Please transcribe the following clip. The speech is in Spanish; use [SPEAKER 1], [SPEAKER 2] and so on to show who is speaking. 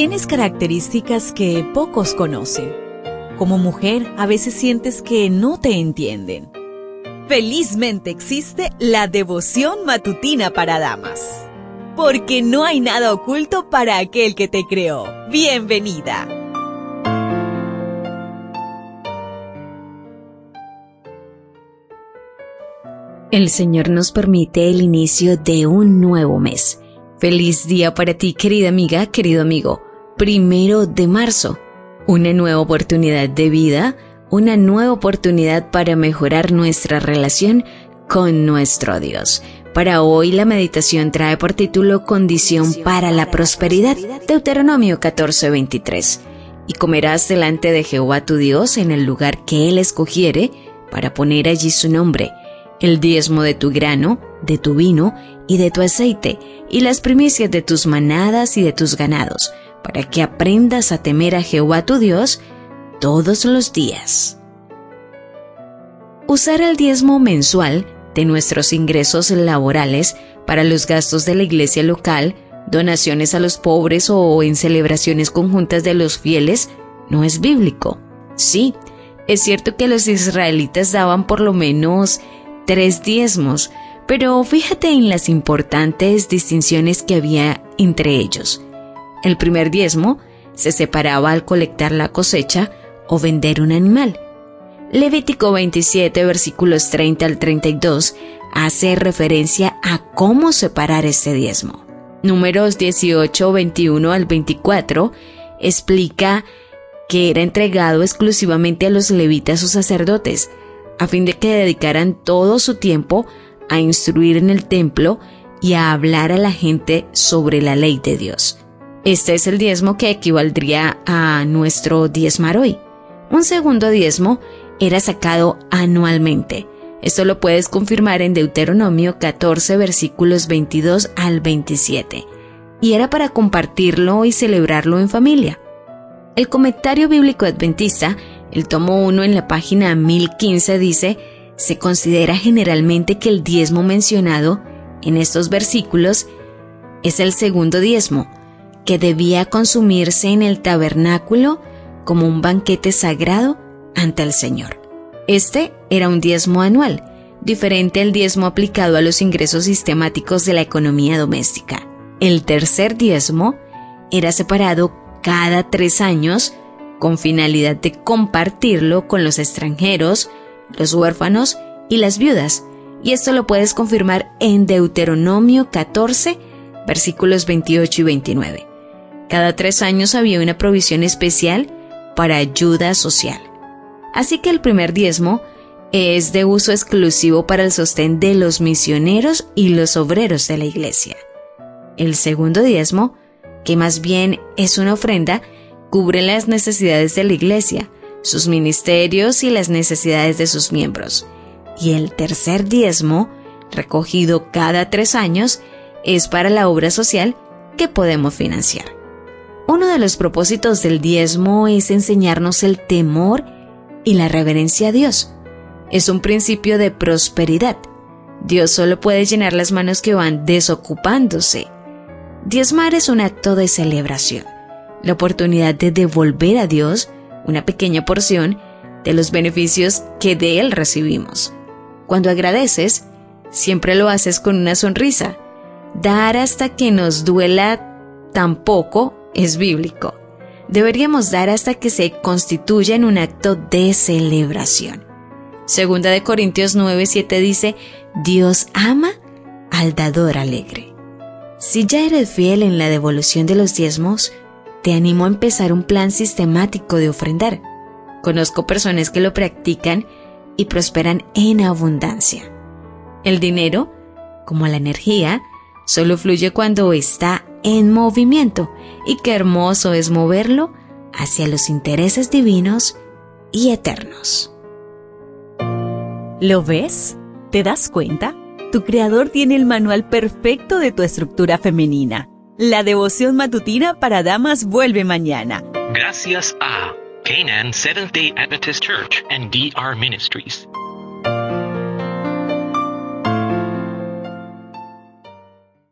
[SPEAKER 1] Tienes características que pocos conocen. Como mujer, a veces sientes que no te entienden. Felizmente existe la devoción matutina para damas. Porque no hay nada oculto para aquel que te creó. Bienvenida.
[SPEAKER 2] El Señor nos permite el inicio de un nuevo mes Feliz día para ti, querida amiga, querido amigo. Primero de marzo. Una nueva oportunidad de vida, una nueva oportunidad para mejorar nuestra relación con nuestro Dios. Para hoy la meditación trae por título Condición para la prosperidad, Deuteronomio 14:23. Y comerás delante de Jehová tu Dios en el lugar que él escogiere para poner allí su nombre el diezmo de tu grano, de tu vino y de tu aceite, y las primicias de tus manadas y de tus ganados, para que aprendas a temer a Jehová tu Dios todos los días. Usar el diezmo mensual de nuestros ingresos laborales para los gastos de la iglesia local, donaciones a los pobres o en celebraciones conjuntas de los fieles no es bíblico. Sí, es cierto que los israelitas daban por lo menos tres diezmos, pero fíjate en las importantes distinciones que había entre ellos. El primer diezmo se separaba al colectar la cosecha o vender un animal. Levítico 27 versículos 30 al 32 hace referencia a cómo separar este diezmo. Números 18, 21 al 24 explica que era entregado exclusivamente a los levitas o sacerdotes, a fin de que dedicaran todo su tiempo a instruir en el templo y a hablar a la gente sobre la ley de Dios. Este es el diezmo que equivaldría a nuestro diezmar hoy. Un segundo diezmo era sacado anualmente. Esto lo puedes confirmar en Deuteronomio 14 versículos 22 al 27. Y era para compartirlo y celebrarlo en familia. El comentario bíblico adventista el tomo 1 en la página 1015 dice, se considera generalmente que el diezmo mencionado en estos versículos es el segundo diezmo, que debía consumirse en el tabernáculo como un banquete sagrado ante el Señor. Este era un diezmo anual, diferente al diezmo aplicado a los ingresos sistemáticos de la economía doméstica. El tercer diezmo era separado cada tres años con finalidad de compartirlo con los extranjeros, los huérfanos y las viudas. Y esto lo puedes confirmar en Deuteronomio 14, versículos 28 y 29. Cada tres años había una provisión especial para ayuda social. Así que el primer diezmo es de uso exclusivo para el sostén de los misioneros y los obreros de la iglesia. El segundo diezmo, que más bien es una ofrenda, cubre las necesidades de la Iglesia, sus ministerios y las necesidades de sus miembros. Y el tercer diezmo, recogido cada tres años, es para la obra social que podemos financiar. Uno de los propósitos del diezmo es enseñarnos el temor y la reverencia a Dios. Es un principio de prosperidad. Dios solo puede llenar las manos que van desocupándose. Diezmar es un acto de celebración la oportunidad de devolver a Dios una pequeña porción de los beneficios que de Él recibimos. Cuando agradeces, siempre lo haces con una sonrisa. Dar hasta que nos duela tampoco es bíblico. Deberíamos dar hasta que se constituya en un acto de celebración. Segunda de Corintios 9:7 dice, Dios ama al dador alegre. Si ya eres fiel en la devolución de los diezmos, te animo a empezar un plan sistemático de ofrendar. Conozco personas que lo practican y prosperan en abundancia. El dinero, como la energía, solo fluye cuando está en movimiento y qué hermoso es moverlo hacia los intereses divinos y eternos.
[SPEAKER 1] ¿Lo ves? ¿Te das cuenta? Tu creador tiene el manual perfecto de tu estructura femenina la devoción matutina para damas vuelve mañana.
[SPEAKER 3] Gracias a Canaan Seventh Day Adventist Church and DR Ministries.